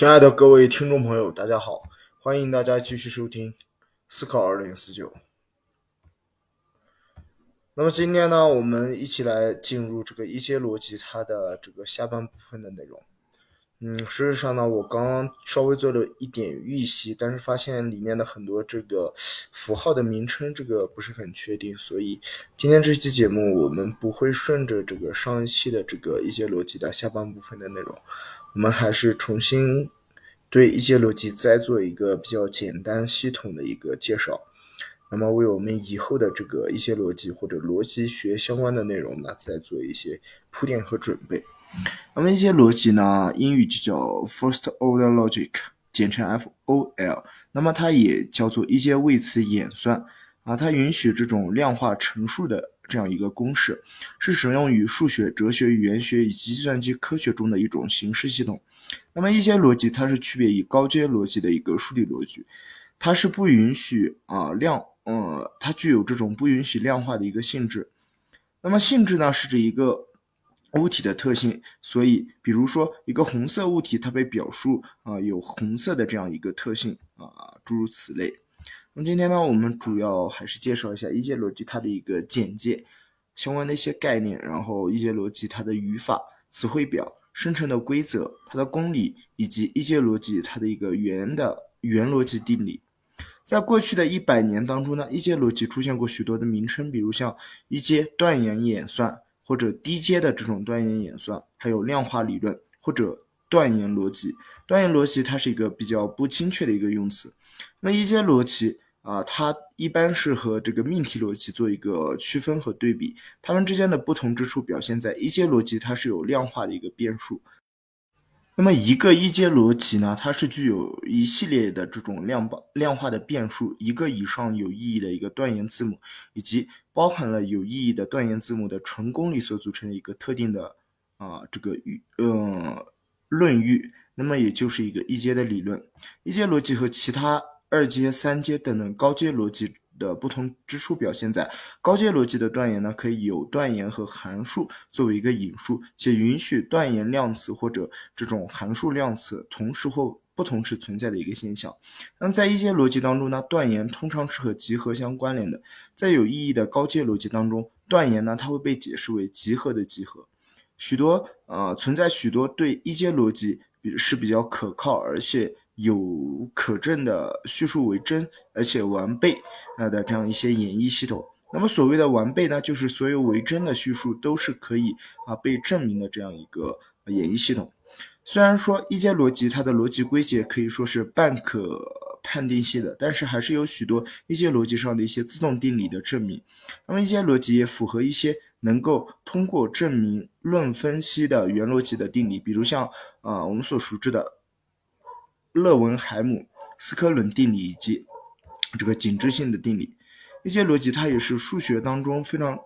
亲爱的各位听众朋友，大家好，欢迎大家继续收听思考二零四九。那么今天呢，我们一起来进入这个一些逻辑它的这个下半部分的内容。嗯，事实上呢，我刚刚稍微做了一点预习，但是发现里面的很多这个符号的名称这个不是很确定，所以今天这期节目我们不会顺着这个上一期的这个一些逻辑的下半部分的内容。我们还是重新对一些逻辑再做一个比较简单系统的一个介绍，那么为我们以后的这个一些逻辑或者逻辑学相关的内容呢，再做一些铺垫和准备。那么一些逻辑呢，英语就叫 First Order Logic，简称 FOL。那么它也叫做一些位词演算啊，它允许这种量化陈述的。这样一个公式是使用于数学、哲学、语言学以及计算机科学中的一种形式系统。那么一些逻辑它是区别于高阶逻辑的一个数理逻辑，它是不允许啊量，呃，它具有这种不允许量化的一个性质。那么性质呢是指一个物体的特性，所以比如说一个红色物体它被表述啊有红色的这样一个特性啊，诸如此类。那么今天呢，我们主要还是介绍一下一阶逻辑它的一个简介，相关的一些概念，然后一阶逻辑它的语法、词汇表、生成的规则、它的公理，以及一阶逻辑它的一个原的原逻辑定理。在过去的一百年当中呢，一阶逻辑出现过许多的名称，比如像一阶断言演算，或者低阶的这种断言演算，还有量化理论或者断言逻辑。断言逻辑它是一个比较不精确的一个用词。那么一阶逻辑啊，它一般是和这个命题逻辑做一个区分和对比，它们之间的不同之处表现在一阶逻辑它是有量化的一个变数。那么一个一阶逻辑呢，它是具有一系列的这种量化量化的变数，一个以上有意义的一个断言字母，以及包含了有意义的断言字母的纯公理所组成的一个特定的啊这个语嗯论域。那么也就是一个一阶的理论，一阶逻辑和其他二阶、三阶等等高阶逻辑的不同之处表现在，高阶逻辑的断言呢，可以有断言和函数作为一个引述，且允许断言量词或者这种函数量词同时或不同时存在的一个现象。那么在一阶逻辑当中呢，断言通常是和集合相关联的，在有意义的高阶逻辑当中，断言呢，它会被解释为集合的集合。许多呃存在许多对一阶逻辑。比是比较可靠，而且有可证的叙述为真，而且完备啊的这样一些演绎系统。那么所谓的完备呢，就是所有为真的叙述都是可以啊被证明的这样一个演绎系统。虽然说一阶逻辑它的逻辑归结可以说是半可判定系的，但是还是有许多一阶逻辑上的一些自动定理的证明。那么一阶逻辑也符合一些。能够通过证明论分析的原逻辑的定理，比如像啊我们所熟知的勒文海姆斯科伦定理以及这个紧致性的定理，一些逻辑它也是数学当中非常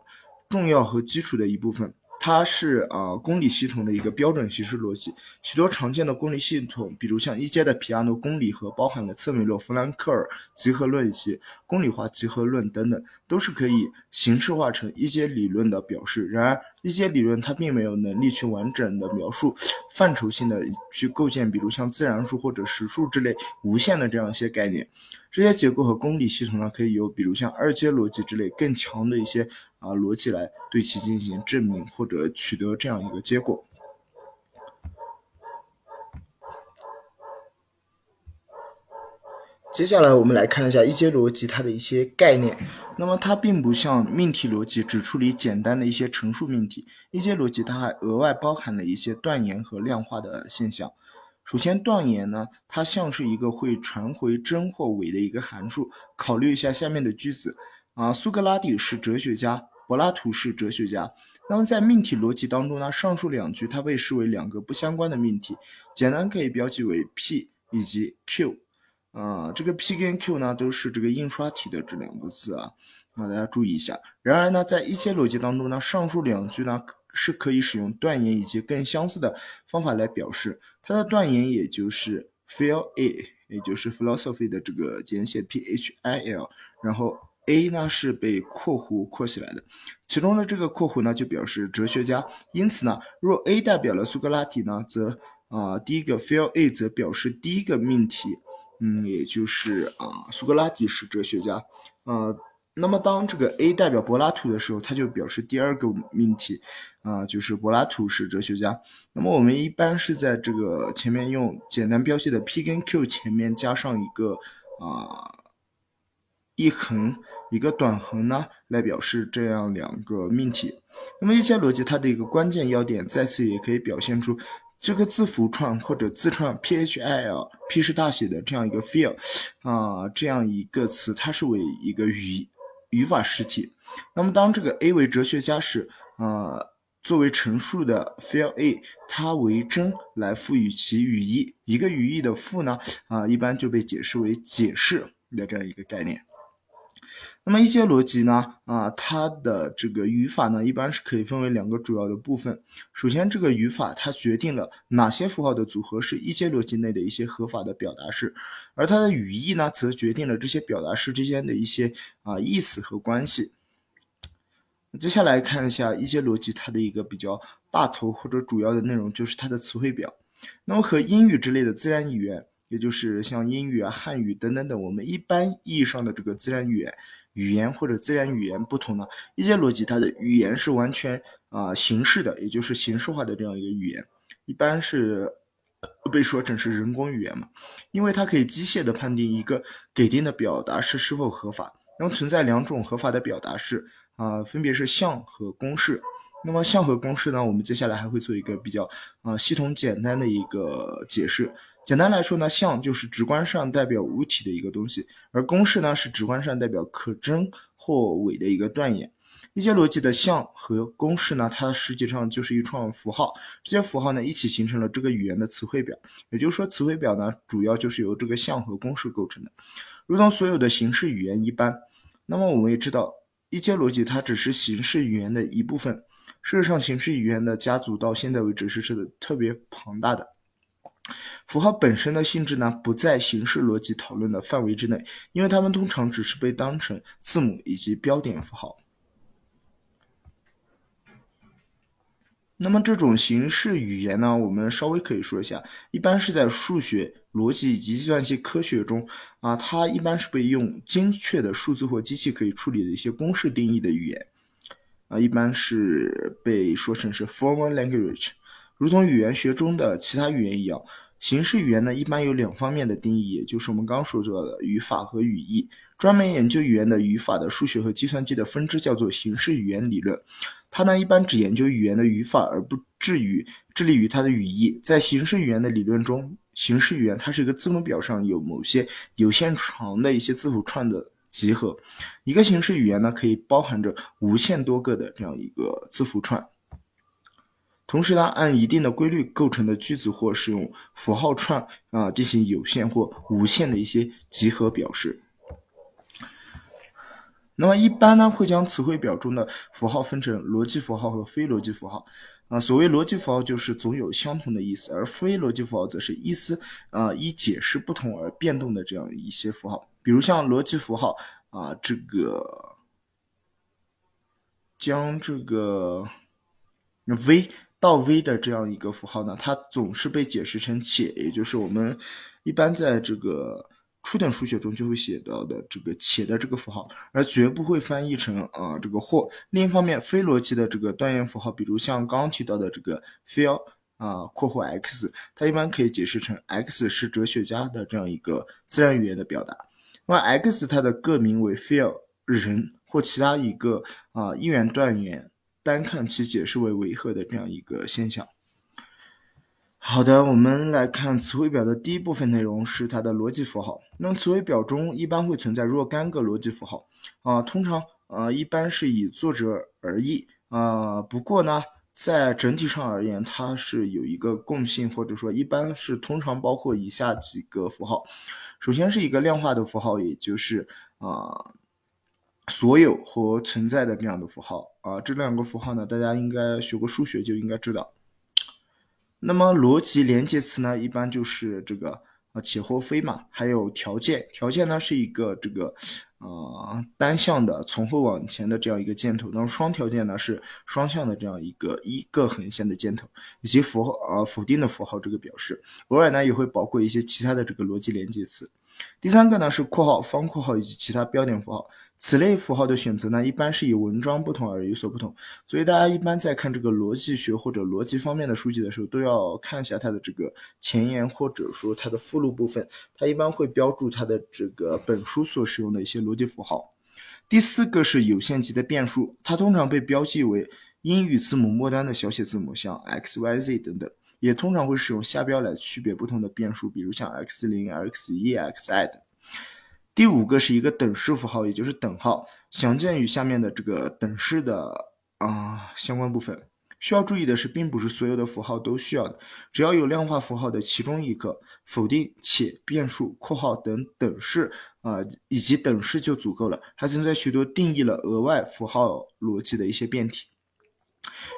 重要和基础的一部分。它是啊公理系统的一个标准形式逻辑，许多常见的公理系统，比如像一阶的皮亚诺公理和包含了策梅洛弗兰克尔集合论以及公理化集合论等等，都是可以形式化成一阶理论的表示。然而，一阶理论它并没有能力去完整的描述范畴性的去构建，比如像自然数或者实数之类无限的这样一些概念。这些结构和公理系统呢，可以由比如像二阶逻辑之类更强的一些啊逻辑来对其进行证明或者取得这样一个结果。接下来我们来看一下一阶逻辑它的一些概念。那么它并不像命题逻辑只处理简单的一些陈述命题，一阶逻辑它还额外包含了一些断言和量化的现象。首先，断言呢，它像是一个会传回真或伪的一个函数。考虑一下下面的句子啊，苏格拉底是哲学家，柏拉图是哲学家。那么在命题逻辑当中呢，上述两句它被视为两个不相关的命题，简单可以标记为 P 以及 Q。啊，这个 P 跟 Q 呢都是这个印刷体的这两个字啊，啊，大家注意一下。然而呢，在一些逻辑当中呢，上述两句呢是可以使用断言以及更相似的方法来表示。它的断言也就是 phil a，也就是 philosophy 的这个简写 p h i l，然后 a 呢是被括弧括起来的，其中的这个括弧呢就表示哲学家。因此呢，若 a 代表了苏格拉底呢，则啊，第一个 feel A 则表示第一个命题，嗯，也就是啊，苏格拉底是哲学家，啊，那么当这个 A 代表柏拉图的时候，它就表示第二个命题，啊，就是柏拉图是哲学家。那么我们一般是在这个前面用简单标记的 P 跟 Q 前面加上一个啊一横一个短横呢，来表示这样两个命题。那么一些逻辑它的一个关键要点，再次也可以表现出。这个字符串或者字串 p h i l，p 是大写的这样一个 feel，啊，这样一个词，它是为一个语语法实体。那么当这个 A 为哲学家时，啊，作为陈述的 feel A，它为真来赋予其语义。一个语义的赋呢，啊，一般就被解释为解释的这样一个概念。那么一些逻辑呢，啊，它的这个语法呢，一般是可以分为两个主要的部分。首先，这个语法它决定了哪些符号的组合是一阶逻辑内的一些合法的表达式，而它的语义呢，则决定了这些表达式之间的一些啊意思和关系。接下来看一下一些逻辑它的一个比较大头或者主要的内容，就是它的词汇表。那么和英语之类的自然语言，也就是像英语啊、汉语等等等，我们一般意义上的这个自然语言。语言或者自然语言不同呢？一些逻辑它的语言是完全啊形式的，也就是形式化的这样一个语言，一般是被说成是人工语言嘛，因为它可以机械的判定一个给定的表达式是否合法。那么存在两种合法的表达式啊，分别是像和公式。那么像和公式呢，我们接下来还会做一个比较啊系统简单的一个解释。简单来说呢，像就是直观上代表物体的一个东西，而公式呢是直观上代表可真或伪的一个断言。一些逻辑的像和公式呢，它实际上就是一串符号，这些符号呢一起形成了这个语言的词汇表。也就是说，词汇表呢主要就是由这个像和公式构成的。如同所有的形式语言一般，那么我们也知道，一阶逻辑它只是形式语言的一部分。事实上，形式语言的家族到现在为止是是特别庞大的。符号本身的性质呢，不在形式逻辑讨论的范围之内，因为它们通常只是被当成字母以及标点符号。那么这种形式语言呢，我们稍微可以说一下，一般是在数学、逻辑以及计算机科学中啊，它一般是被用精确的数字或机器可以处理的一些公式定义的语言啊，一般是被说成是 formal language。如同语言学中的其他语言一样，形式语言呢一般有两方面的定义，也就是我们刚刚说到的语法和语义。专门研究语言的语法的数学和计算机的分支叫做形式语言理论。它呢一般只研究语言的语法，而不至于致力于它的语义。在形式语言的理论中，形式语言它是一个字母表上有某些有限长的一些字符串的集合。一个形式语言呢可以包含着无限多个的这样一个字符串。同时呢，按一定的规律构成的句子或使用符号串啊进行有限或无限的一些集合表示。那么一般呢会将词汇表中的符号分成逻辑符号和非逻辑符号啊。所谓逻辑符号就是总有相同的意思，而非逻辑符号则是意思啊依解释不同而变动的这样一些符号。比如像逻辑符号啊，这个将这个 v。到 v 的这样一个符号呢，它总是被解释成且，也就是我们一般在这个初等数学中就会写到的这个且的这个符号，而绝不会翻译成啊这个或。另一方面，非逻辑的这个断言符号，比如像刚刚提到的这个 feel 啊括弧 x，它一般可以解释成 x 是哲学家的这样一个自然语言的表达。那么 x 它的个名为 feel 人或其他一个啊一元断言。单看其解释为违和的这样一个现象。好的，我们来看词汇表的第一部分内容是它的逻辑符号。那么词汇表中一般会存在若干个逻辑符号啊，通常呃一般是以作者而异啊。不过呢，在整体上而言，它是有一个共性，或者说一般是通常包括以下几个符号。首先是一个量化的符号，也就是啊。所有和存在的这样的符号啊，这两个符号呢，大家应该学过数学就应该知道。那么逻辑连接词呢，一般就是这个啊，且或非嘛，还有条件，条件呢是一个这个呃单向的从后往前的这样一个箭头，那么双条件呢是双向的这样一个一个横线的箭头，以及符号呃否定的符号这个表示，偶尔呢也会包括一些其他的这个逻辑连接词。第三个呢是括号、方括号以及其他标点符号。此类符号的选择呢，一般是以文章不同而有所不同。所以大家一般在看这个逻辑学或者逻辑方面的书籍的时候，都要看一下它的这个前言或者说它的附录部分，它一般会标注它的这个本书所使用的一些逻辑符号。第四个是有限级的变数，它通常被标记为英语字母末端的小写字母，像 x、y、z 等等，也通常会使用下标来区别不同的变数，比如像 x 零、x 一、x i 等。第五个是一个等式符号，也就是等号，详见于下面的这个等式的啊相关部分。需要注意的是，并不是所有的符号都需要的，只要有量化符号的其中一个否定且变数括号等等式啊以及等式就足够了。还存在许多定义了额外符号逻辑的一些变体，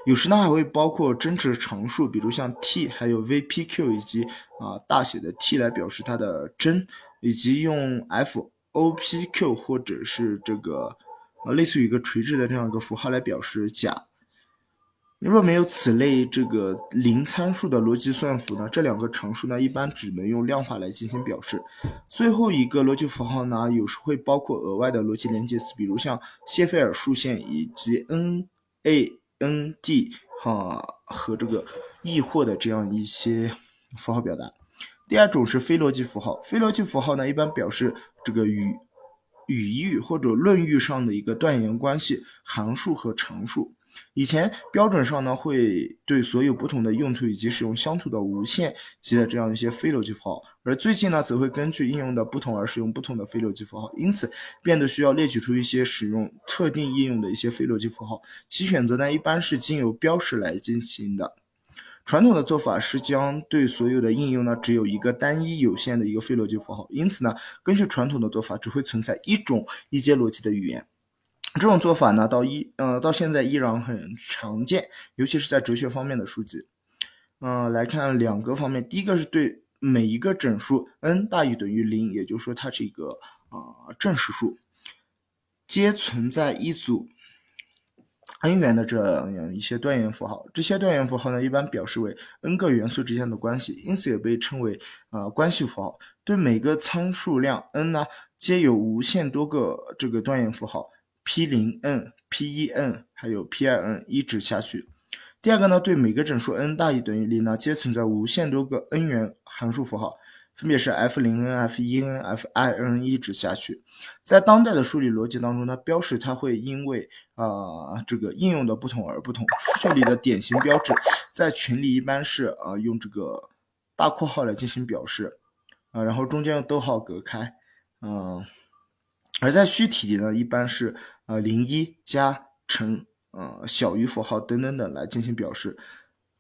有时呢还会包括真值常数，比如像 t，还有 v、p、q 以及啊大写的 T 来表示它的真。以及用 f o p q 或者是这个呃类似于一个垂直的这样一个符号来表示假。若没有此类这个零参数的逻辑算符呢，这两个常数呢一般只能用量化来进行表示。最后一个逻辑符号呢，有时会包括额外的逻辑连接词，比如像谢菲尔数线以及 n a n d 哈和这个亦或的这样一些符号表达。第二种是非逻辑符号，非逻辑符号呢，一般表示这个语语义或者论域上的一个断言关系，函数和常数。以前标准上呢，会对所有不同的用途以及使用相同的无限级的这样一些非逻辑符号，而最近呢，则会根据应用的不同而使用不同的非逻辑符号，因此变得需要列举出一些使用特定应用的一些非逻辑符号，其选择呢，一般是经由标识来进行的。传统的做法是将对所有的应用呢，只有一个单一有限的一个非逻辑符号，因此呢，根据传统的做法，只会存在一种一阶逻辑的语言。这种做法呢，到一呃到现在依然很常见，尤其是在哲学方面的书籍。嗯，来看两个方面，第一个是对每一个整数 n 大于等于零，也就是说它是一个啊正实数，皆存在一组。N 元的这样一些断元符号，这些断元符号呢，一般表示为 n 个元素之间的关系，因此也被称为呃关系符号。对每个参数量 n 呢，皆有无限多个这个断元符号，p 零 n、p 一 n，还有 p 二 n，一直下去。第二个呢，对每个整数 n 大于等于零呢，皆存在无限多个 n 元函数符号。分别是 f 零 n、f 一 n、f i n 一直下去，在当代的数理逻辑当中呢，标识它会因为啊这个应用的不同而不同。数学里的典型标志，在群里一般是啊用这个大括号来进行表示，啊然后中间用逗号隔开，嗯，而在虚体里呢，一般是呃零一加乘，呃小于符号等等等来进行表示。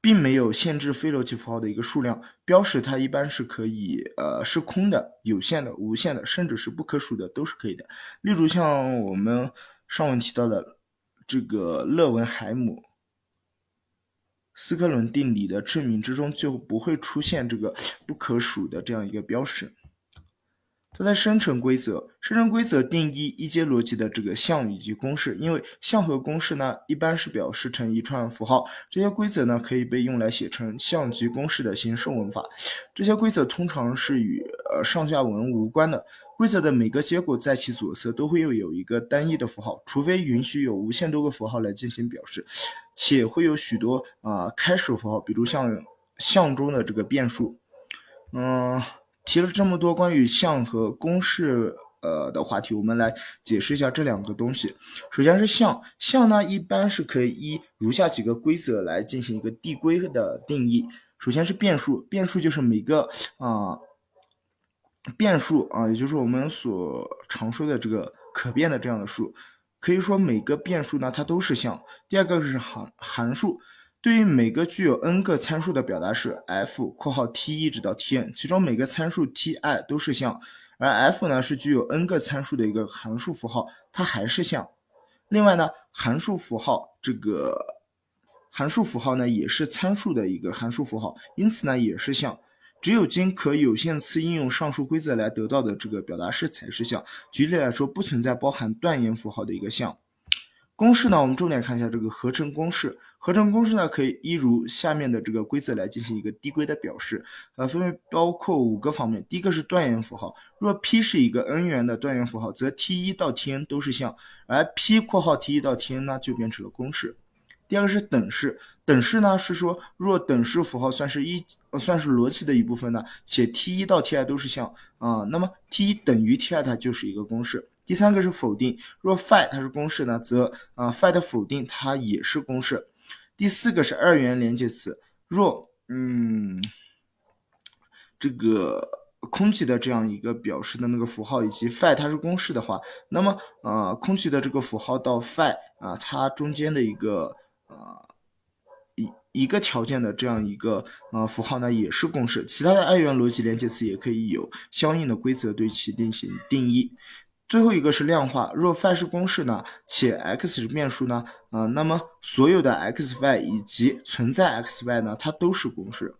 并没有限制非逻辑符号的一个数量，标识它一般是可以，呃，是空的、有限的、无限的，甚至是不可数的，都是可以的。例如像我们上文提到的这个勒文海姆斯克伦定理的证明之中，就不会出现这个不可数的这样一个标识。它的生成规则，生成规则定义一阶逻辑的这个项以及公式，因为项和公式呢，一般是表示成一串符号，这些规则呢，可以被用来写成项及公式的形式文法。这些规则通常是与呃上下文无关的。规则的每个结果在其左侧都会又有一个单一的符号，除非允许有无限多个符号来进行表示，且会有许多啊开始符号，比如像项中的这个变数，嗯。提了这么多关于项和公式呃的话题，我们来解释一下这两个东西。首先是项，项呢一般是可以依如下几个规则来进行一个递归的定义。首先是变数，变数就是每个啊变数啊，也就是我们所常说的这个可变的这样的数，可以说每个变数呢它都是项。第二个是函函数。对于每个具有 n 个参数的表达式 f（ 括号 t 一直到 t_n），其中每个参数 t_i 都是项，而 f 呢是具有 n 个参数的一个函数符号，它还是项。另外呢，函数符号这个函数符号呢也是参数的一个函数符号，因此呢也是项。只有经可有限次应用上述规则来得到的这个表达式才是项。举例来说，不存在包含断言符号的一个项。公式呢，我们重点看一下这个合成公式。合成公式呢，可以一如下面的这个规则来进行一个递归的表示。呃，分别包括五个方面。第一个是断言符号，若 P 是一个 n 元的断言符号，则 T 一到 Tn 都是项，而 P（ 括号 T 一到 Tn） 呢，就变成了公式。第二个是等式，等式呢是说，若等式符号算是一算是逻辑的一部分呢，且 T 一到 Ti 都是项啊，那么 T 一等于 Ti 它就是一个公式。第三个是否定，若 phi 它是公式呢，则啊 phi 的否定它也是公式。第四个是二元连接词，若嗯这个空气的这样一个表示的那个符号以及 phi 它是公式的话，那么呃空气的这个符号到 phi 啊它中间的一个呃一一个条件的这样一个呃符号呢也是公式。其他的二元逻辑连接词也可以有相应的规则对其进行定义。最后一个是量化，若 phi 是公式呢，且 x 是变数呢，啊，那么所有的 x y 以及存在 x y 呢，它都是公式。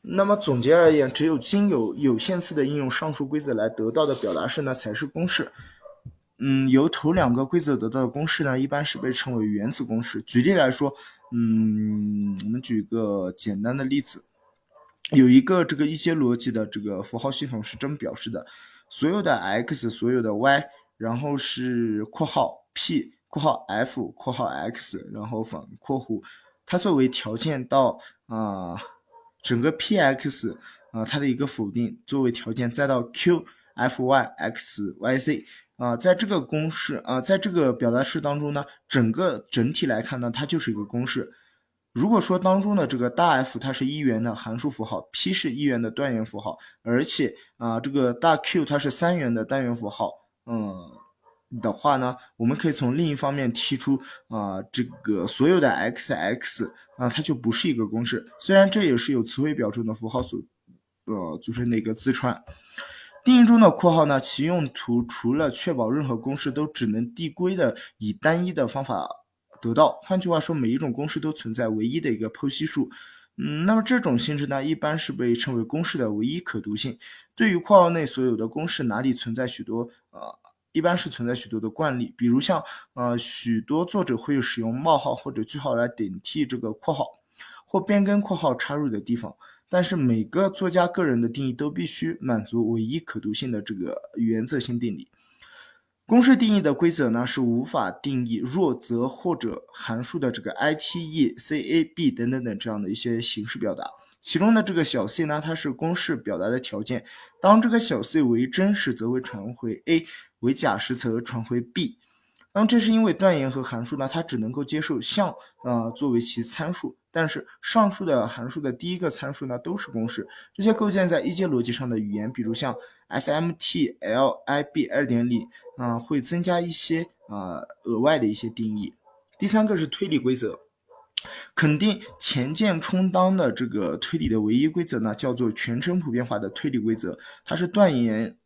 那么总结而言，只有经有有限次的应用上述规则来得到的表达式呢，才是公式。嗯，由头两个规则得到的公式呢，一般是被称为原子公式。举例来说，嗯，我们举个简单的例子，有一个这个一阶逻辑的这个符号系统是这么表示的。所有的 x，所有的 y，然后是括号 p，括号 f，括号 x，然后反括弧，它作为条件到啊整个 p(x) 啊它的一个否定作为条件，再到 q(f_y_x_y_z) 啊，在这个公式啊，在这个表达式当中呢，整个整体来看呢，它就是一个公式。如果说当中的这个大 F 它是一元的函数符号，P 是一元的断元符号，而且啊这个大 Q 它是三元的单元符号，嗯的话呢，我们可以从另一方面提出啊这个所有的 X X 啊它就不是一个公式，虽然这也是由词汇表中的符号所呃组成的一个字串。定义中的括号呢，其用途除了确保任何公式都只能递归的以单一的方法。得到，换句话说，每一种公式都存在唯一的一个剖析数。嗯，那么这种性质呢，一般是被称为公式的唯一可读性。对于括号内所有的公式，哪里存在许多呃，一般是存在许多的惯例，比如像呃，许多作者会使用冒号或者句号来顶替这个括号，或变更括号插入的地方。但是每个作家个人的定义都必须满足唯一可读性的这个原则性定理。公式定义的规则呢是无法定义弱则或者函数的这个 i t e c a b 等等等这样的一些形式表达。其中的这个小 c 呢，它是公式表达的条件。当这个小 c 为真时，则为传回 a；为假时，则传回 b。那么这是因为断言和函数呢，它只能够接受项啊作为其参数。但是上述的函数的第一个参数呢都是公式。这些构建在一阶逻辑上的语言，比如像 SMTLib 二点里。啊，会增加一些啊额外的一些定义。第三个是推理规则，肯定前键充当的这个推理的唯一规则呢，叫做全称普遍化的推理规则，它是断言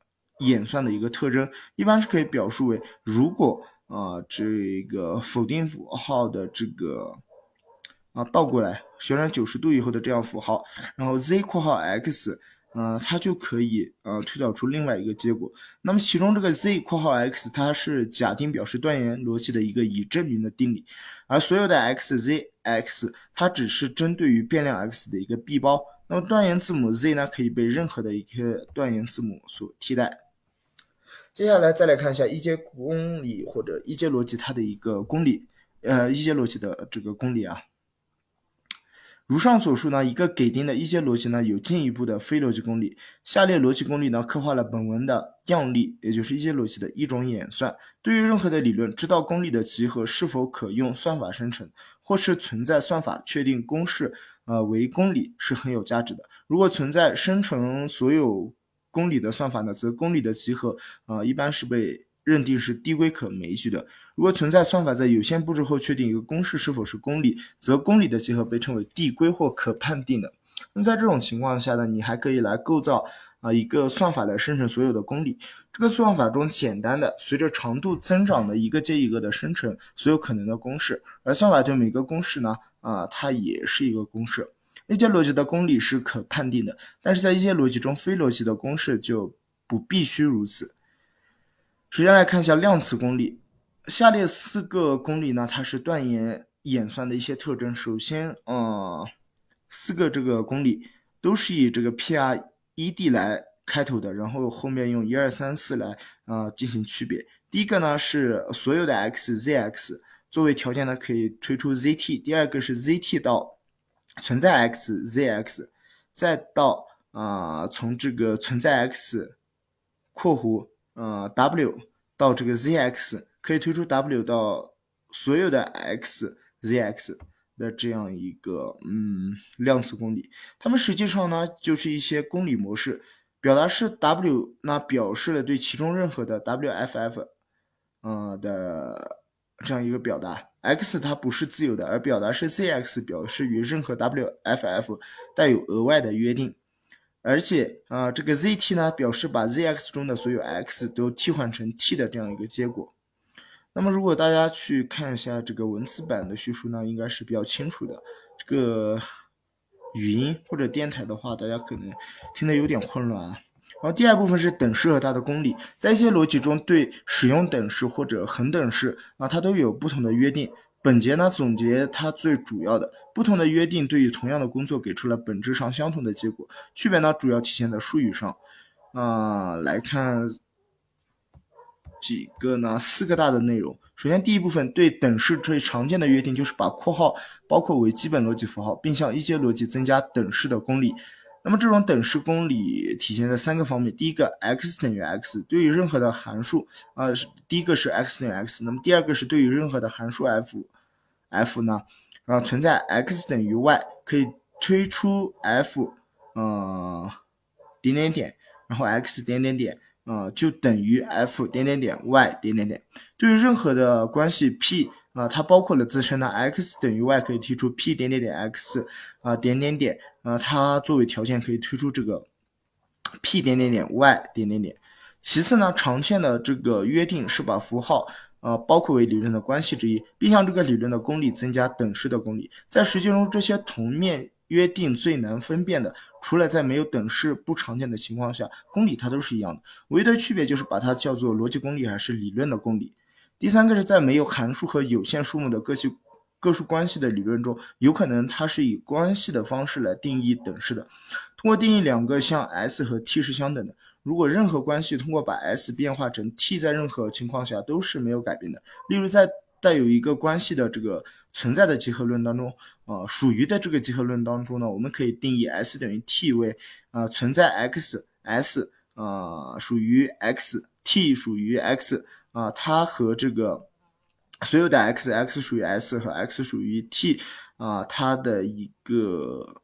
演算的一个特征，一般是可以表述为：如果啊这个否定符号的这个啊倒过来旋转九十度以后的这样符号，然后 z 括号 x。嗯，它就可以呃推导出另外一个结果。那么其中这个 z 括号 x 它是假定表示断言逻辑的一个已证明的定理，而所有的 x z x 它只是针对于变量 x 的一个闭包。那么断言字母 z 呢，可以被任何的一个断言字母所替代。接下来再来看一下一阶公理或者一阶逻辑它的一个公理，呃一阶逻辑的这个公理啊。如上所述呢，一个给定的一阶逻辑呢，有进一步的非逻辑公理。下列逻辑公理呢，刻画了本文的样例，也就是一阶逻辑的一种演算。对于任何的理论，知道公理的集合是否可用算法生成，或是存在算法确定公式，呃为公理是很有价值的。如果存在生成所有公理的算法呢，则公理的集合，啊一般是被。认定是递归可枚举的。如果存在算法在有限步骤后确定一个公式是否是公理，则公理的集合被称为递归或可判定的。那在这种情况下呢，你还可以来构造啊一个算法来生成所有的公理。这个算法中简单的随着长度增长的一个接一个的生成所有可能的公式，而算法对每个公式呢啊它也是一个公式。一阶逻辑的公理是可判定的，但是在一些逻辑中，非逻辑的公式就不必须如此。首先来看一下量词公理，下列四个公理呢，它是断言演算的一些特征。首先，呃，四个这个公理都是以这个 P R E D 来开头的，然后后面用一二三四来啊进行区别。第一个呢是所有的 x z x 作为条件呢可以推出 z t，第二个是 z t 到存在 x z x，再到啊从这个存在 x 括弧呃 w 到这个 z x，可以推出 w 到所有的 x z x 的这样一个嗯量词公理，它们实际上呢就是一些公理模式，表达式 w 那表示了对其中任何的 w f f。呃的这样一个表达，x 它不是自由的，而表达是 zx 表示与任何 w_f_f 带有额外的约定，而且啊这个 zt 呢表示把 zx 中的所有 x 都替换成 t 的这样一个结果。那么如果大家去看一下这个文字版的叙述呢，应该是比较清楚的。这个语音或者电台的话，大家可能听得有点混乱。啊然后第二部分是等式和它的公理，在一些逻辑中，对使用等式或者恒等式啊，它都有不同的约定。本节呢总结它最主要的不同的约定，对于同样的工作给出了本质上相同的结果。区别呢主要体现在术语上。啊，来看几个呢？四个大的内容。首先第一部分对等式最常见的约定就是把括号包括为基本逻辑符号，并向一阶逻辑增加等式的公理。那么这种等式公理体现在三个方面。第一个，x 等于 x，对于任何的函数，啊，第一个是 x 等于 x。那么第二个是对于任何的函数 f，f 呢，啊，存在 x 等于 y，可以推出 f，呃，点点点，然后 x 点点点，啊，就等于 f 点点点 y 点点点。对于任何的关系 p。啊，它包括了自身的 x 等于 y，可以提出 p 点点点 x 啊点点点啊，它作为条件可以推出这个 p 点点点 y 点点点。其次呢，常见的这个约定是把符号啊包括为理论的关系之一，并向这个理论的公理增加等式的公理。在实际中，这些同面约定最难分辨的，除了在没有等式不常见的情况下，公理它都是一样的，唯一的区别就是把它叫做逻辑公理还是理论的公理。第三个是在没有函数和有限数目的个系个数关系的理论中，有可能它是以关系的方式来定义等式的。通过定义两个像 s 和 t 是相等的，如果任何关系通过把 s 变化成 t，在任何情况下都是没有改变的。例如，在带有一个关系的这个存在的集合论当中，啊，属于的这个集合论当中呢，我们可以定义 s 等于 t 为啊存在 x，s 啊属于 x，t 属于 x。啊，它和这个所有的 x，x 属于 s 和 x 属于 t，啊，它的一个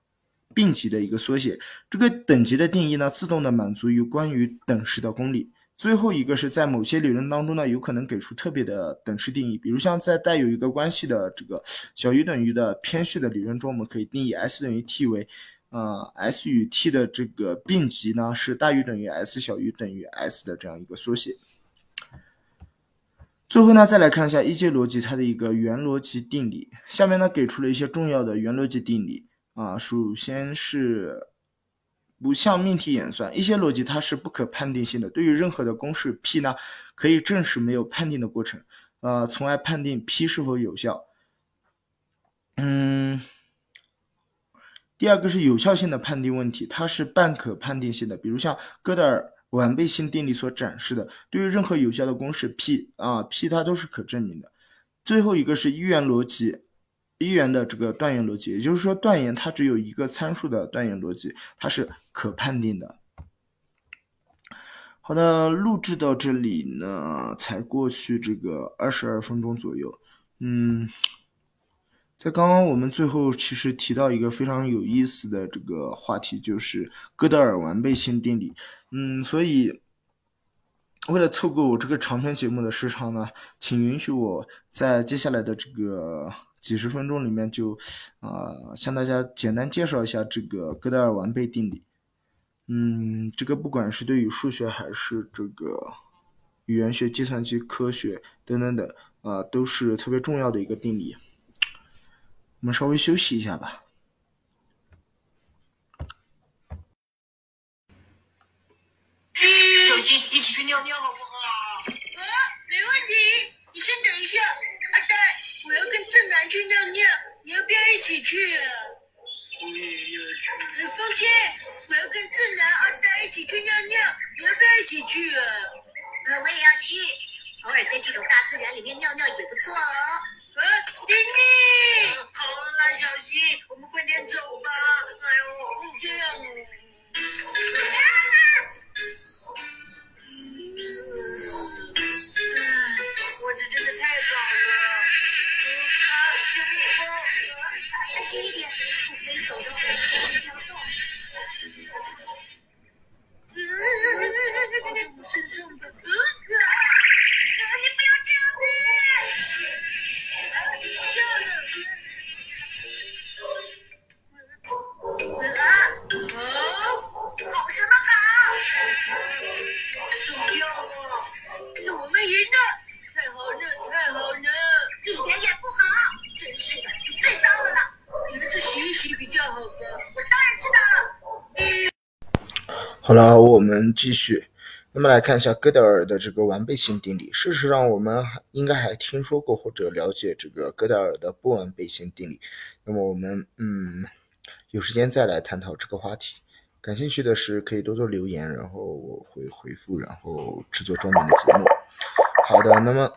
并集的一个缩写。这个等级的定义呢，自动的满足于关于等式的公理。最后一个是在某些理论当中呢，有可能给出特别的等式定义，比如像在带有一个关系的这个小于等于的偏序的理论中，我们可以定义 s 等于 t 为，呃，s 与 t 的这个并集呢是大于等于 s 小于等于 s 的这样一个缩写。最后呢，再来看一下一阶逻辑它的一个原逻辑定理。下面呢给出了一些重要的原逻辑定理啊。首先是不向命题演算，一些逻辑它是不可判定性的。对于任何的公式 P 呢，可以证实没有判定的过程，呃，从而判定 P 是否有效。嗯，第二个是有效性的判定问题，它是半可判定性的。比如像哥德尔。完备性定理所展示的，对于任何有效的公式 P 啊 P 它都是可证明的。最后一个是一元逻辑，一元的这个断言逻辑，也就是说断言它只有一个参数的断言逻辑，它是可判定的。好的，录制到这里呢，才过去这个二十二分钟左右，嗯。在刚刚我们最后其实提到一个非常有意思的这个话题，就是哥德尔完备性定理。嗯，所以为了凑够我这个长篇节目的时长呢，请允许我在接下来的这个几十分钟里面就啊向大家简单介绍一下这个哥德尔完备定理。嗯，这个不管是对于数学还是这个语言学、计算机科学等等等啊，都是特别重要的一个定理。我们稍微休息一下吧。小金，一起去尿尿好不好？啊，没问题。你先等一下，阿呆，我要跟正南去尿尿，你要不要一起去啊？我也要去。放心，我要跟正南、阿呆一起去尿尿，你要不要一起去啊？啊，我也要去。偶尔在这种大自然里面尿尿也不错哦。啊，玲玲，好了，小溪，我们快点走吧。哎呦，这样好了，我们继续。那么来看一下哥德尔的这个完备性定理。事实上，我们应该还听说过或者了解这个哥德尔的不完备性定理。那么我们嗯，有时间再来探讨这个话题。感兴趣的是可以多多留言，然后我会回复，然后制作专门的节目。好的，那么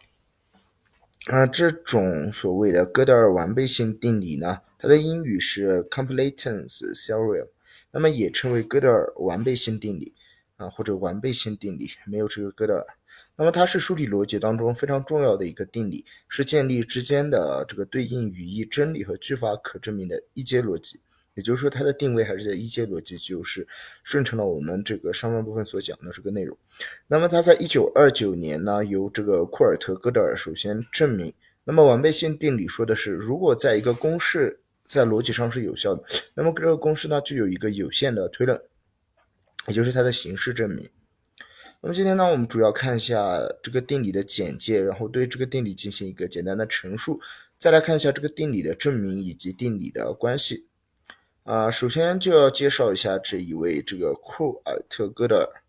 啊，这种所谓的哥德尔完备性定理呢，它的英语是 completeness theorem，那么也称为哥德尔完备性定理。啊，或者完备性定理没有这个哥德尔，那么它是数理逻辑当中非常重要的一个定理，是建立之间的这个对应语义真理和句法可证明的一阶逻辑。也就是说，它的定位还是在一阶逻辑，就是顺承了我们这个上半部分所讲的这个内容。那么它在一九二九年呢，由这个库尔特·哥德尔首先证明。那么完备性定理说的是，如果在一个公式在逻辑上是有效的，那么这个公式呢就有一个有限的推论。也就是它的形式证明。那么今天呢，我们主要看一下这个定理的简介，然后对这个定理进行一个简单的陈述，再来看一下这个定理的证明以及定理的关系。啊，首先就要介绍一下这一位这个库尔特·哥德尔。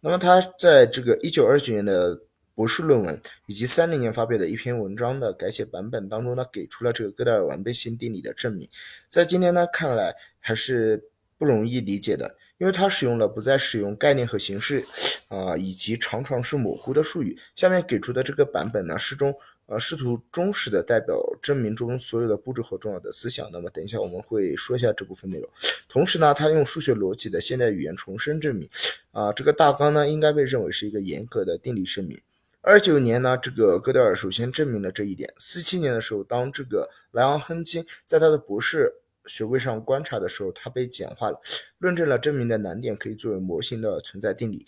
那么他在这个一九二九年的博士论文以及三零年发表的一篇文章的改写版本当中呢，给出了这个哥德尔完备性定理的证明。在今天呢看来还是不容易理解的。因为它使用了不再使用概念和形式，啊，以及常常是模糊的术语。下面给出的这个版本呢，是中呃试图忠实的代表证明中所有的步骤和重要的思想。那么等一下我们会说一下这部分内容。同时呢，它用数学逻辑的现代语言重申证明，啊，这个大纲呢应该被认为是一个严格的定理声明。二九年呢，这个哥德尔首先证明了这一点。四七年的时候，当这个莱昂亨金在他的博士。学位上观察的时候，他被简化了，论证了证明的难点可以作为模型的存在定理，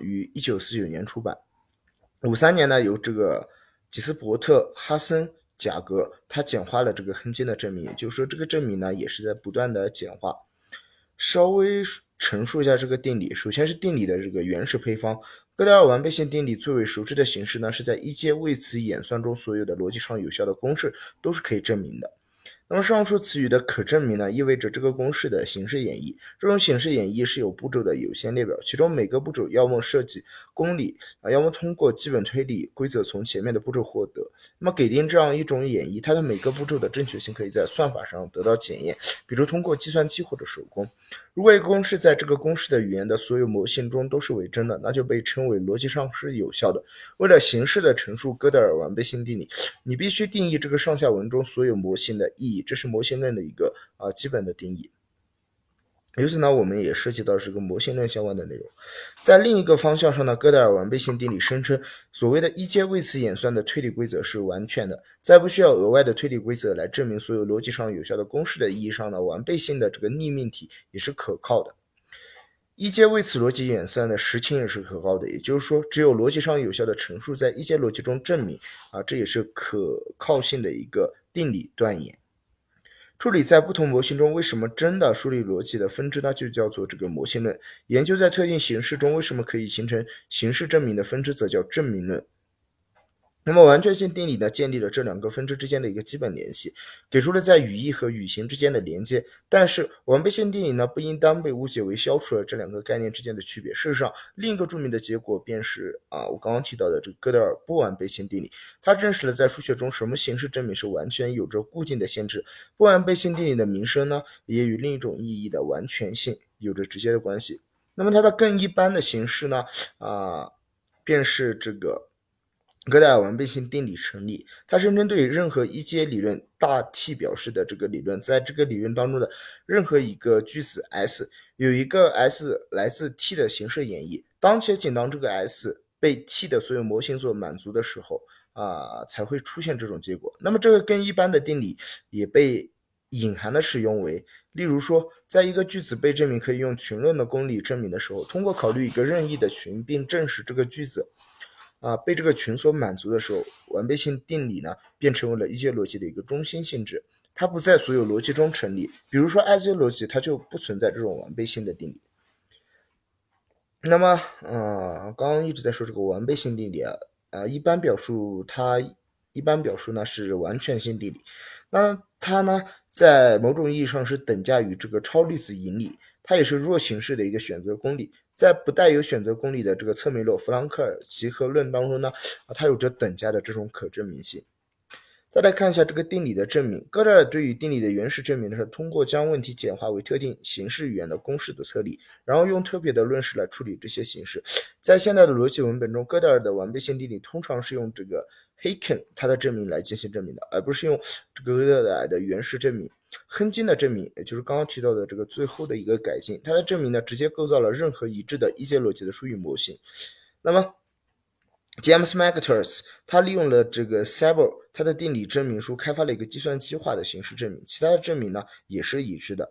于一九四九年出版。五三年呢，由这个吉斯伯特、哈森、贾格，他简化了这个亨金的证明，也就是说，这个证明呢也是在不断的简化。稍微陈述一下这个定理，首先是定理的这个原始配方。哥德尔完备性定理最为熟知的形式呢，是在一阶位词演算中所有的逻辑上有效的公式都是可以证明的。那么上述词语的可证明呢，意味着这个公式的形式演绎。这种形式演绎是有步骤的有限列表，其中每个步骤要么设计公理啊，要么通过基本推理规则从前面的步骤获得。那么给定这样一种演绎，它的每个步骤的正确性可以在算法上得到检验，比如通过计算机或者手工。如果一个公式在这个公式的语言的所有模型中都是为真的，那就被称为逻辑上是有效的。为了形式的陈述哥德尔完备性定理，你必须定义这个上下文中所有模型的意义，这是模型论的一个啊基本的定义。由此呢，我们也涉及到这个模型论相关的内容。在另一个方向上呢，哥德尔完备性定理声称，所谓的一阶位词演算的推理规则是完全的，在不需要额外的推理规则来证明所有逻辑上有效的公式的意义上呢，完备性的这个逆命题也是可靠的。一阶位词逻辑演算的实情也是可靠的，也就是说，只有逻辑上有效的陈述在一阶逻辑中证明啊，这也是可靠性的一个定理断言。处理在不同模型中为什么真的梳理逻辑的分支呢？就叫做这个模型论。研究在特定形式中为什么可以形成形式证明的分支，则叫证明论。那么完全性定理呢，建立了这两个分支之间的一个基本联系，给出了在语义和语形之间的连接。但是完备性定理呢，不应当被误解为消除了这两个概念之间的区别。事实上，另一个著名的结果便是啊，我刚刚提到的这个哥德尔不完备性定理，它证实了在数学中什么形式证明是完全有着固定的限制。不完备性定理的名声呢，也与另一种意义的完全性有着直接的关系。那么它的更一般的形式呢，啊，便是这个。哥德尔完备性定理成立，它是针对任何一阶理论大 T 表示的这个理论，在这个理论当中的任何一个句子 S 有一个 S 来自 T 的形式演绎，当且仅当这个 S 被 T 的所有模型所满足的时候啊，才会出现这种结果。那么这个更一般的定理也被隐含的使用为，例如说，在一个句子被证明可以用群论的公理证明的时候，通过考虑一个任意的群，并证实这个句子。啊，被这个群所满足的时候，完备性定理呢，便成为了一阶逻辑的一个中心性质，它不在所有逻辑中成立。比如说 I 阶逻辑，它就不存在这种完备性的定理。那么，嗯，刚刚一直在说这个完备性定理啊，呃，一般表述它一般表述呢是完全性定理，那它呢在某种意义上是等价于这个超粒子引理，它也是弱形式的一个选择公理。在不带有选择公理的这个侧面论弗兰克尔集合论当中呢，啊，它有着等价的这种可证明性。再来看一下这个定理的证明，哥德尔对于定理的原始证明呢，是通过将问题简化为特定形式语言的公式的特例，然后用特别的论式来处理这些形式。在现代的逻辑文本中，哥德尔的完备性定理通常是用这个。Haken 他的证明来进行证明的，而不是用这个哥德尔的原始证明。亨金的证明，也就是刚刚提到的这个最后的一个改进，他的证明呢，直接构造了任何一致的一阶逻辑的数语模型。那么，James McTurus 他利用了这个 s a b e r 他的定理证明书，开发了一个计算机化的形式证明。其他的证明呢，也是一致的。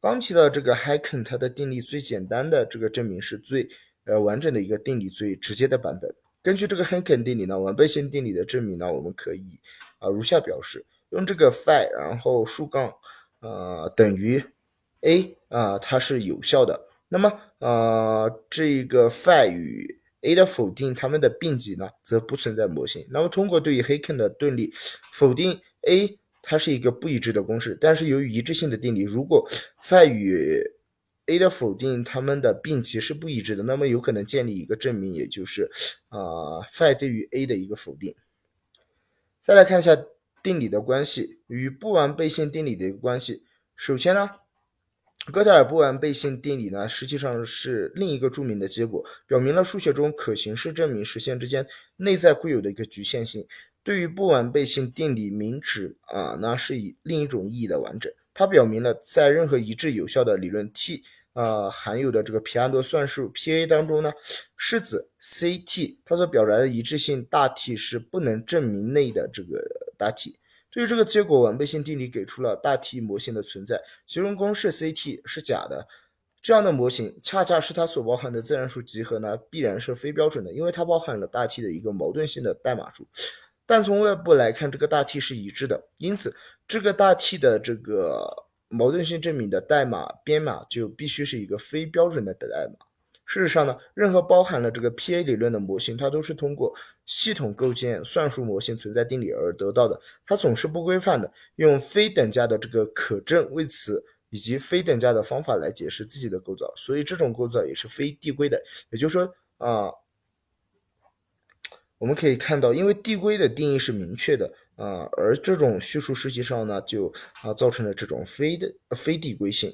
刚提到这个 Haken，，他的定理最简单的这个证明是最呃完整的一个定理最直接的版本。根据这个 Haken 定理呢，完备性定理的证明呢，我们可以啊如下表示：用这个 phi，然后竖杠呃等于 a 啊，它是有效的。那么呃这个 phi 与 a 的否定，它们的并集呢，则不存在模型。那么通过对于黑肯的定理否定 a，它是一个不一致的公式。但是由于一致性的定理，如果 phi 与 a 的否定，它们的并集是不一致的，那么有可能建立一个证明，也就是啊，phi 对于 a 的一个否定。再来看一下定理的关系与不完备性定理的一个关系。首先呢，哥德尔不完备性定理呢，实际上是另一个著名的结果，表明了数学中可形式证明实现之间内在固有的一个局限性。对于不完备性定理明指啊，那是以另一种意义的完整。它表明了，在任何一致有效的理论 T 啊含有的这个皮安多算术 P_a 当中呢，式子 C_t 它所表达的一致性大 T 是不能证明内的这个大 T。对于这个结果，完备性定理给出了大 T 模型的存在，其中公式 C_t 是假的。这样的模型恰恰是它所包含的自然数集合呢，必然是非标准的，因为它包含了大 T 的一个矛盾性的代码数。但从外部来看，这个大 T 是一致的，因此这个大 T 的这个矛盾性证明的代码编码就必须是一个非标准的代码。事实上呢，任何包含了这个 P_a 理论的模型，它都是通过系统构建算术模型存在定理而得到的。它总是不规范的，用非等价的这个可证谓词以及非等价的方法来解释自己的构造，所以这种构造也是非递归的。也就是说啊。我们可以看到，因为递归的定义是明确的啊，而这种叙述实际上呢，就啊造成了这种非的非递归性。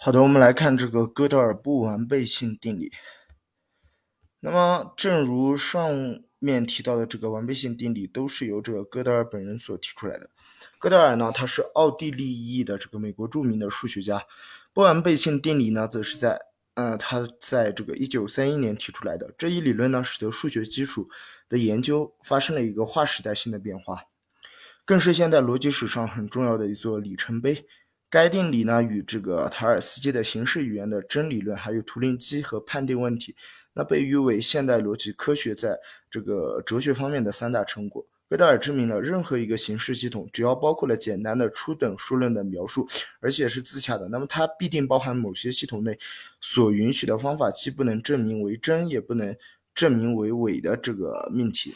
好的，我们来看这个哥德尔不完备性定理。那么，正如上面提到的，这个完备性定理都是由这个哥德尔本人所提出来的。哥德尔呢，他是奥地利裔的这个美国著名的数学家。不完备性定理呢，则是在呃，他在这个一九三一年提出来的这一理论呢，使得数学基础的研究发生了一个划时代性的变化，更是现代逻辑史上很重要的一座里程碑。该定理呢，与这个塔尔斯基的形式语言的真理论，还有图灵机和判定问题，那被誉为现代逻辑科学在这个哲学方面的三大成果。贝德尔证明了任何一个形式系统，只要包括了简单的初等数论的描述，而且是自洽的，那么它必定包含某些系统内所允许的方法，既不能证明为真，也不能证明为伪的这个命题。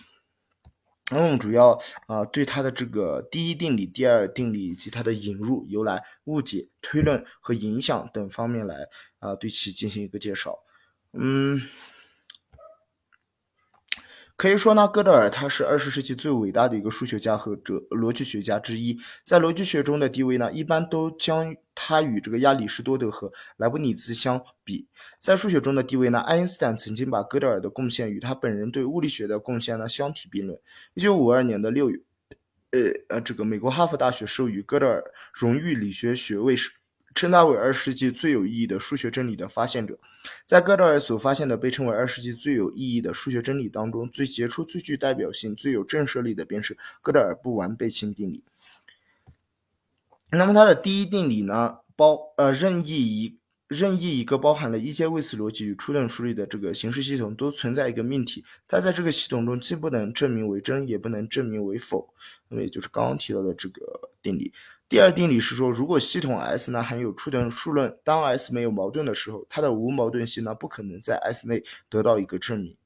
那么主要啊对它的这个第一定理、第二定理以及它的引入、由来、误解、推论和影响等方面来啊对其进行一个介绍。嗯。可以说呢，哥德尔他是二十世纪最伟大的一个数学家和哲逻辑学家之一，在逻辑学中的地位呢，一般都将他与这个亚里士多德和莱布尼兹相比。在数学中的地位呢，爱因斯坦曾经把哥德尔的贡献与他本人对物理学的贡献呢相提并论。一九五二年的六月，呃呃，这个美国哈佛大学授予哥德尔荣誉理学学位时。称他为二十世纪最有意义的数学真理的发现者。在哥德尔所发现的被称为二十世纪最有意义的数学真理当中，最杰出、最具代表性、最有震慑力的便是哥德尔不完备性定理。那么它的第一定理呢，包呃任意一任意一个包含了一阶位次逻辑与初等数理的这个形式系统都存在一个命题，它在这个系统中既不能证明为真，也不能证明为否。那么也就是刚刚提到的这个定理。第二定理是说，如果系统 S 呢含有初等数论，当 S 没有矛盾的时候，它的无矛盾性呢不可能在 S 内得到一个证明。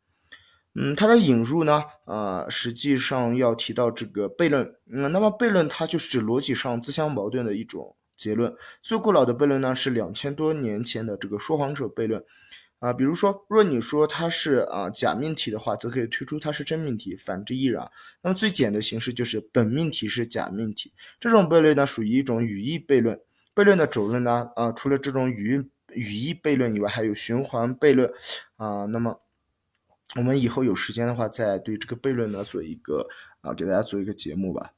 嗯，它的引入呢，呃，实际上要提到这个悖论。嗯，那么悖论它就是指逻辑上自相矛盾的一种结论。最古老的悖论呢是两千多年前的这个说谎者悖论。啊，比如说，若你说它是啊假命题的话，则可以推出它是真命题，反之亦然。那么最简的形式就是本命题是假命题。这种悖论呢，属于一种语义悖论。悖论的主论呢，啊，除了这种语语义悖论以外，还有循环悖论。啊，那么我们以后有时间的话，再对这个悖论呢做一个啊，给大家做一个节目吧。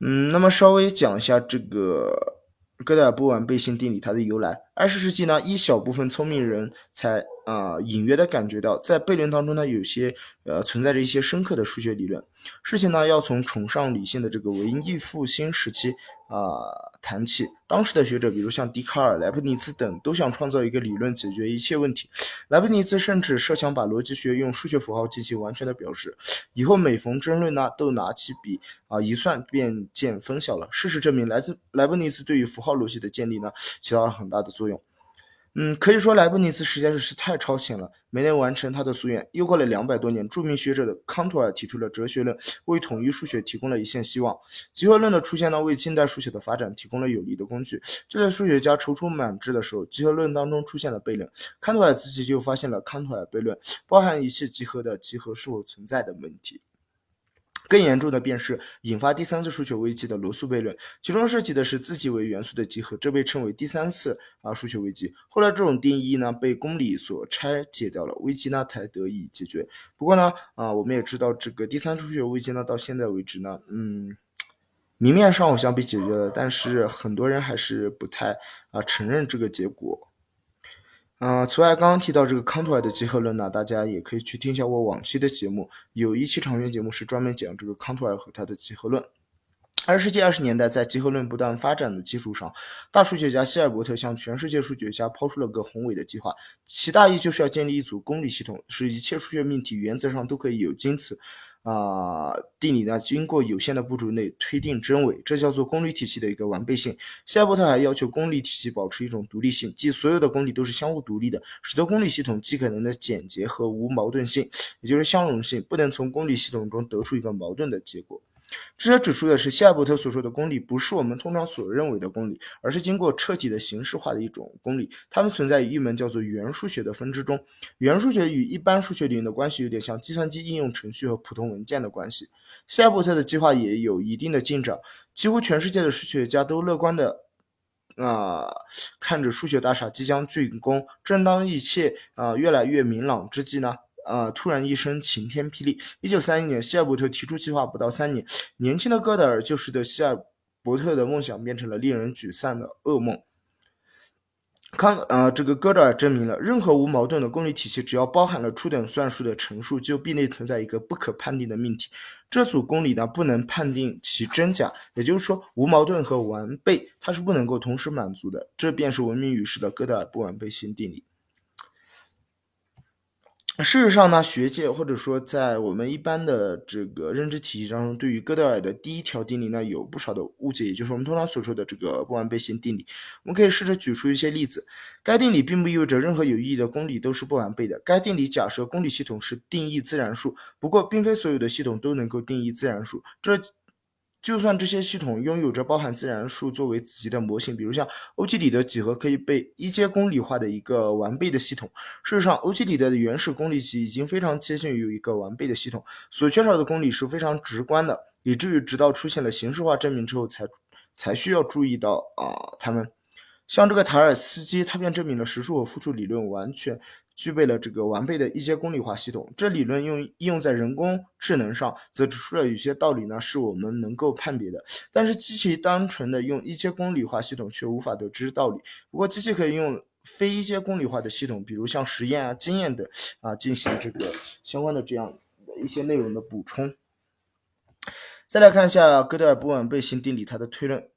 嗯，那么稍微讲一下这个。哥德尔不完备性定理它的由来。二十世纪呢，一小部分聪明人才啊隐约的感觉到，在悖论当中呢，有些呃存在着一些深刻的数学理论。事情呢，要从崇尚理性的这个文艺复兴时期啊。谈起当时的学者，比如像笛卡尔、莱布尼茨等，都想创造一个理论解决一切问题。莱布尼茨甚至设想把逻辑学用数学符号进行完全的表示，以后每逢争论呢，都拿起笔啊一算，便见分晓了。事实证明，来自莱布尼茨对于符号逻辑的建立呢，起到了很大的作用。嗯，可以说莱布尼茨实在是太超前了，没能完成他的夙愿。又过了两百多年，著名学者的康托尔提出了哲学论，为统一数学提供了一线希望。集合论的出现呢，为近代数学的发展提供了有力的工具。就在数学家踌躇满志的时候，集合论当中出现了悖论。康托尔自己就发现了康托尔悖论，包含一切集合的集合是否存在的问题。更严重的便是引发第三次数学危机的罗素悖论，其中涉及的是自己为元素的集合，这被称为第三次啊数学危机。后来这种定义呢被公理所拆解掉了，危机呢才得以解决。不过呢啊我们也知道这个第三次数学危机呢到现在为止呢嗯明面上好像被解决了，但是很多人还是不太啊承认这个结果。嗯，此外，刚刚提到这个康托尔的集合论呢，大家也可以去听一下我往期的节目，有一期长篇节目是专门讲这个康托尔和他的集合论。二十世纪二十年代，在集合论不断发展的基础上，大数学家希尔伯特向全世界数学家抛出了个宏伟的计划，其大意就是要建立一组公理系统，使一切数学命题原则上都可以有经此。啊，定理呢，经过有限的步骤内推定真伪，这叫做公理体系的一个完备性。希尔伯特还要求公理体系保持一种独立性，即所有的公理都是相互独立的，使得公理系统既可能的简洁和无矛盾性，也就是相容性，不能从公理系统中得出一个矛盾的结果。值得指出的是，希尔伯特所说的公理不是我们通常所认为的公理，而是经过彻底的形式化的一种公理。它们存在于一门叫做元数学的分支中。元数学与一般数学理论的关系有点像计算机应用程序和普通文件的关系。希尔伯特的计划也有一定的进展，几乎全世界的数学家都乐观的啊看着数学大厦即将竣工。正当一切啊越来越明朗之际呢？呃，突然一声晴天霹雳！一九三一年，希尔伯特提出计划不到三年，年轻的哥德尔就使得希尔伯特的梦想变成了令人沮丧的噩梦。康，呃，这个哥德尔证明了，任何无矛盾的公理体系，只要包含了初等算术的陈述，就必内存在一个不可判定的命题。这组公理呢，不能判定其真假，也就是说，无矛盾和完备，它是不能够同时满足的。这便是闻名于世的哥德尔不完备性定理。事实上呢，学界或者说在我们一般的这个认知体系当中，对于哥德尔的第一条定理呢，有不少的误解，也就是我们通常所说的这个不完备性定理。我们可以试着举出一些例子。该定理并不意味着任何有意义的公理都是不完备的。该定理假设公理系统是定义自然数，不过并非所有的系统都能够定义自然数。这就算这些系统拥有着包含自然数作为子集的模型，比如像欧几里得几何可以被一阶公理化的一个完备的系统。事实上，欧几里得的原始公理集已经非常接近于一个完备的系统，所缺少的公理是非常直观的，以至于直到出现了形式化证明之后，才才需要注意到啊，他们像这个塔尔斯基，他便证明了实数和复数理论完全。具备了这个完备的一阶公理化系统，这理论用应用在人工智能上，则指出了有些道理呢是我们能够判别的，但是机器单纯的用一阶公理化系统却无法得知道理。不过机器可以用非一阶公理化的系统，比如像实验啊、经验的啊进行这个相关的这样的一些内容的补充。再来看一下哥德尔不完备性定理它的推论。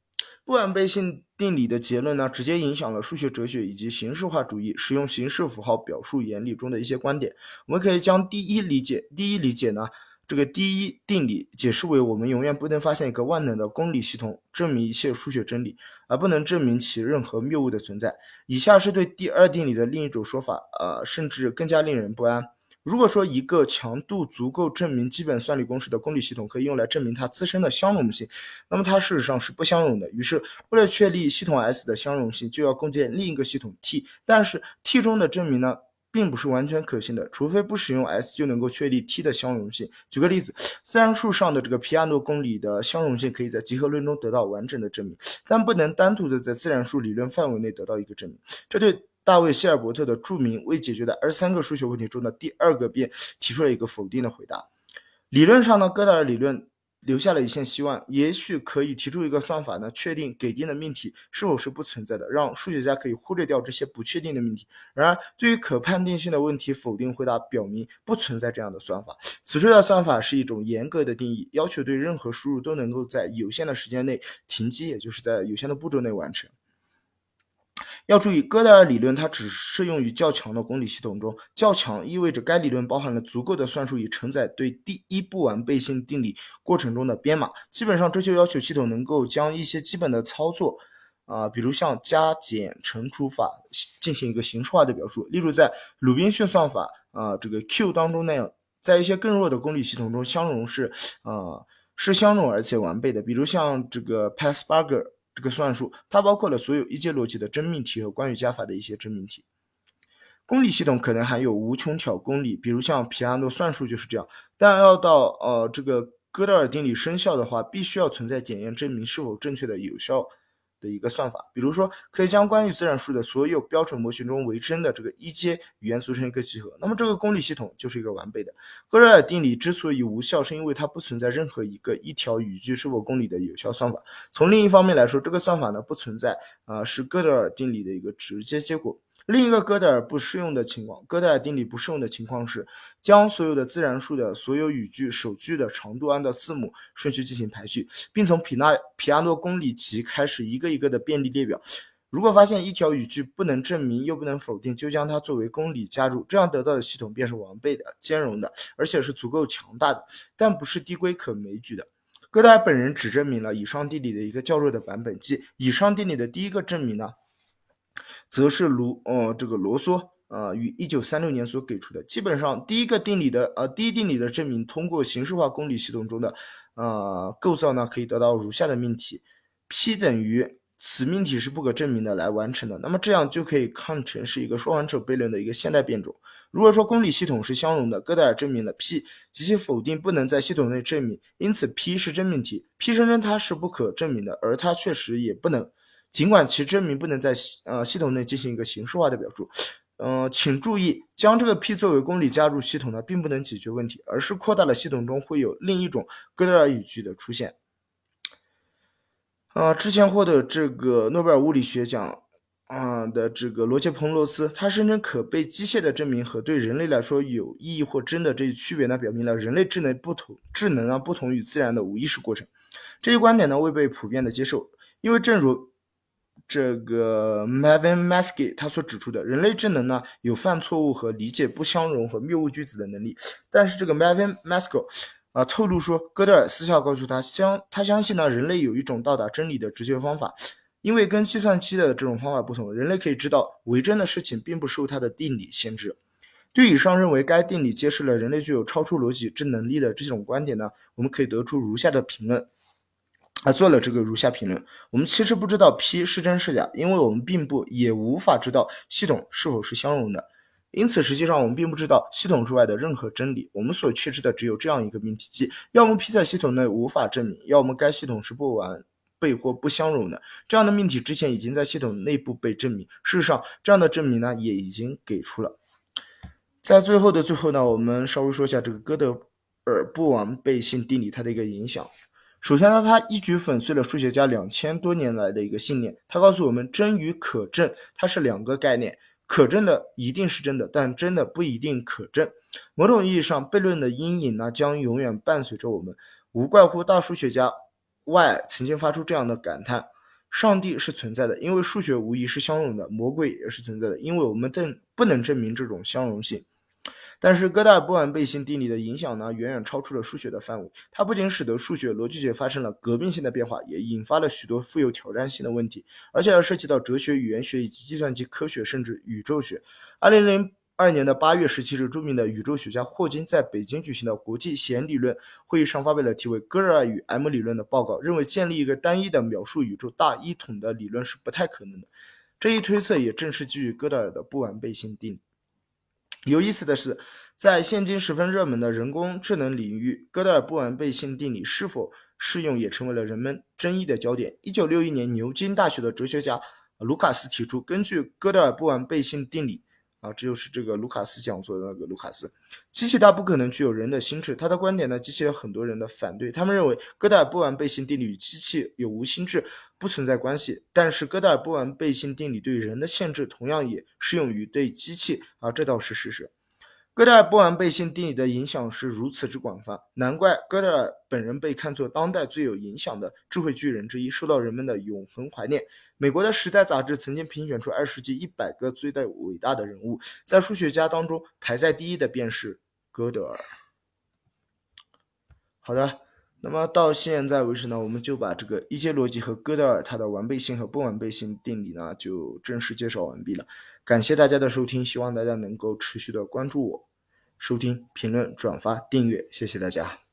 不完备性定理的结论呢，直接影响了数学哲学以及形式化主义使用形式符号表述原理中的一些观点。我们可以将第一理解，第一理解呢，这个第一定理解释为我们永远不能发现一个万能的公理系统，证明一切数学真理，而不能证明其任何谬误的存在。以下是对第二定理的另一种说法，呃，甚至更加令人不安。如果说一个强度足够证明基本算力公式的公理系统可以用来证明它自身的相容性，那么它事实上是不相容的。于是，为了确立系统 S 的相容性，就要构建另一个系统 T。但是 T 中的证明呢，并不是完全可信的，除非不使用 S 就能够确立 T 的相容性。举个例子，自然数上的这个皮亚诺公理的相容性可以在集合论中得到完整的证明，但不能单独的在自然数理论范围内得到一个证明。这对大卫·希尔伯特的著名未解决的二十三个数学问题中的第二个便提出了一个否定的回答。理论上呢，哥德尔理论留下了一线希望，也许可以提出一个算法呢，确定给定的命题是否是不存在的，让数学家可以忽略掉这些不确定的命题。然而，对于可判定性的问题，否定回答表明不存在这样的算法。此处的算法是一种严格的定义，要求对任何输入都能够在有限的时间内停机，也就是在有限的步骤内完成。要注意，哥德尔理论它只适用于较强的公理系统中。较强意味着该理论包含了足够的算术以承载对第一不完备性定理过程中的编码。基本上，这就要求系统能够将一些基本的操作，啊，比如像加减乘除法进行一个形式化的表述。例如，在鲁宾逊算法啊这个 Q 当中那样，在一些更弱的公理系统中，相容是啊是相容而且完备的。比如像这个 Passburger。这个算术，它包括了所有一阶逻辑的真命题和关于加法的一些真命题。公理系统可能含有无穷条公理，比如像皮亚诺算术就是这样。但要到呃这个哥德尔定理生效的话，必须要存在检验证明是否正确的有效。的一个算法，比如说可以将关于自然数的所有标准模型中为真的这个一阶语言组成一个集合，那么这个公理系统就是一个完备的。哥德尔定理之所以无效，是因为它不存在任何一个一条语句是否公理的有效算法。从另一方面来说，这个算法呢不存在啊，是哥德尔定理的一个直接结果。另一个哥德尔不适用的情况，哥德尔定理不适用的情况是，将所有的自然数的所有语句首句的长度按照字母顺序进行排序，并从皮纳皮亚诺公理集开始一个一个的便利列表。如果发现一条语句不能证明又不能否定，就将它作为公理加入，这样得到的系统便是完备的、兼容的，而且是足够强大的，但不是递归可枚举的。哥德尔本人只证明了以上定理的一个较弱的版本，即以上定理的第一个证明呢。则是卢呃这个罗梭啊于一九三六年所给出的，基本上第一个定理的呃第一定理的证明，通过形式化公理系统中的呃构造呢，可以得到如下的命题：P 等于此命题是不可证明的来完成的。那么这样就可以看成是一个说谎者悖论的一个现代变种。如果说公理系统是相容的，哥德尔证明了 P 及其否定不能在系统内证明，因此 P 是真命题，P 声称它是不可证明的，而它确实也不能。尽管其证明不能在呃系统内进行一个形式化的表述，呃，请注意，将这个 P 作为公理加入系统呢，并不能解决问题，而是扩大了系统中会有另一种哥德尔语句的出现。啊，之前获得这个诺贝尔物理学奖啊的这个罗杰·彭罗斯，他声称可被机械的证明和对人类来说有意义或真的这一区别呢，表明了人类智能不同，智能啊不同于自然的无意识过程。这一观点呢未被普遍的接受，因为正如这个 Mavin m a s k e 他所指出的，人类智能呢有犯错误和理解不相容和谬误句子的能力。但是这个 Mavin m a s k e 啊透露说，戈德尔私下告诉他，相他相信呢人类有一种到达真理的直觉方法，因为跟计算机的这种方法不同，人类可以知道为真的事情并不受它的定理限制。对以上认为该定理揭示了人类具有超出逻辑之能力的这种观点呢，我们可以得出如下的评论。啊，做了这个如下评论：我们其实不知道 P 是真是假，因为我们并不也无法知道系统是否是相容的。因此，实际上我们并不知道系统之外的任何真理。我们所确知的只有这样一个命题：即要么 P 在系统内无法证明，要么该系统是不完备或不相容的。这样的命题之前已经在系统内部被证明。事实上，这样的证明呢也已经给出了。在最后的最后呢，我们稍微说一下这个哥德尔不完备性定理它的一个影响。首先呢，他一举粉碎了数学家两千多年来的一个信念。他告诉我们，真与可证它是两个概念。可证的一定是真的，但真的不一定可证。某种意义上，悖论的阴影呢，将永远伴随着我们。无怪乎大数学家 Y 曾经发出这样的感叹：上帝是存在的，因为数学无疑是相容的；魔鬼也是存在的，因为我们证不能证明这种相容性。但是哥德尔不完备性定理的影响呢，远远超出了数学的范围。它不仅使得数学逻辑学发生了革命性的变化，也引发了许多富有挑战性的问题，而且要涉及到哲学、语言学以及计算机科学，甚至宇宙学。二零零二年的八月十七日，著名的宇宙学家霍金在北京举行的国际弦理论会议上发表了题为《哥德尔与 M 理论》的报告，认为建立一个单一的描述宇宙大一统的理论是不太可能的。这一推测也正是基于哥德尔的不完备性定理。有意思的是，在现今十分热门的人工智能领域，哥德尔不完备性定理是否适用也成为了人们争议的焦点。一九六一年，牛津大学的哲学家卢卡斯提出，根据哥德尔不完备性定理。啊，这就是这个卢卡斯讲座的那个卢卡斯，机器它不可能具有人的心智。他的观点呢，激起了很多人的反对。他们认为哥德尔不完备性定理与机器有无心智不存在关系，但是哥德尔不完备性定理对人的限制同样也适用于对机器啊，这倒是事实。哥德尔不完备性定理的影响是如此之广泛，难怪哥德尔本人被看作当代最有影响的智慧巨人之一，受到人们的永恒怀念。美国的《时代》杂志曾经评选出二十世纪一百个最代伟大的人物，在数学家当中排在第一的便是哥德尔。好的，那么到现在为止呢，我们就把这个一阶逻辑和哥德尔它的完备性和不完备性定理呢，就正式介绍完毕了。感谢大家的收听，希望大家能够持续的关注我。收听、评论、转发、订阅，谢谢大家。